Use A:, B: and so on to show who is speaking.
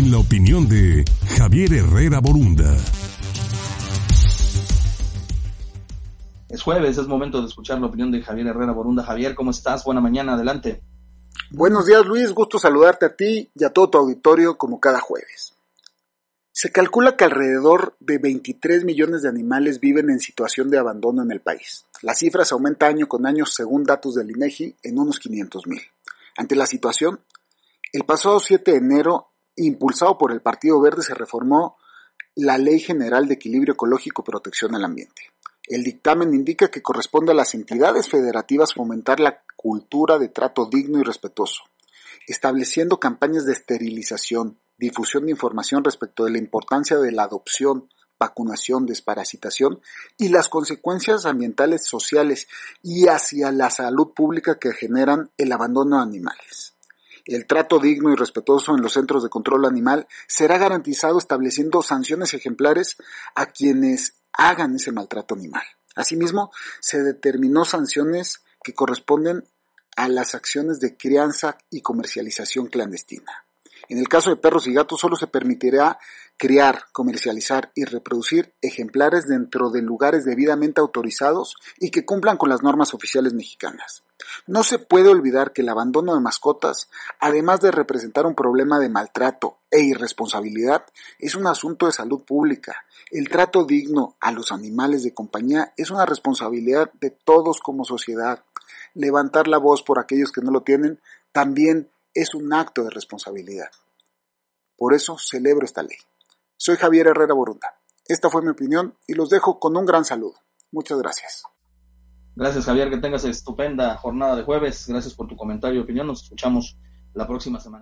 A: en la opinión de Javier Herrera Borunda.
B: Es jueves, es momento de escuchar la opinión de Javier Herrera Borunda. Javier, ¿cómo estás? Buena mañana, adelante.
C: Buenos días Luis, gusto saludarte a ti y a todo tu auditorio como cada jueves. Se calcula que alrededor de 23 millones de animales viven en situación de abandono en el país. La cifra se aumenta año con año según datos del INEGI en unos 500 mil. Ante la situación, el pasado 7 de enero, impulsado por el Partido Verde, se reformó la Ley General de Equilibrio Ecológico y Protección al Ambiente. El dictamen indica que corresponde a las entidades federativas fomentar la cultura de trato digno y respetuoso, estableciendo campañas de esterilización, difusión de información respecto de la importancia de la adopción, vacunación, desparasitación y las consecuencias ambientales, sociales y hacia la salud pública que generan el abandono de animales. El trato digno y respetuoso en los centros de control animal será garantizado estableciendo sanciones ejemplares a quienes hagan ese maltrato animal. Asimismo, se determinó sanciones que corresponden a las acciones de crianza y comercialización clandestina. En el caso de perros y gatos solo se permitirá criar, comercializar y reproducir ejemplares dentro de lugares debidamente autorizados y que cumplan con las normas oficiales mexicanas. No se puede olvidar que el abandono de mascotas, además de representar un problema de maltrato e irresponsabilidad, es un asunto de salud pública. El trato digno a los animales de compañía es una responsabilidad de todos como sociedad. Levantar la voz por aquellos que no lo tienen también es un acto de responsabilidad. Por eso celebro esta ley. Soy Javier Herrera Borunda. Esta fue mi opinión y los dejo con un gran saludo. Muchas gracias.
B: Gracias Javier, que tengas estupenda jornada de jueves. Gracias por tu comentario y opinión. Nos escuchamos la próxima semana.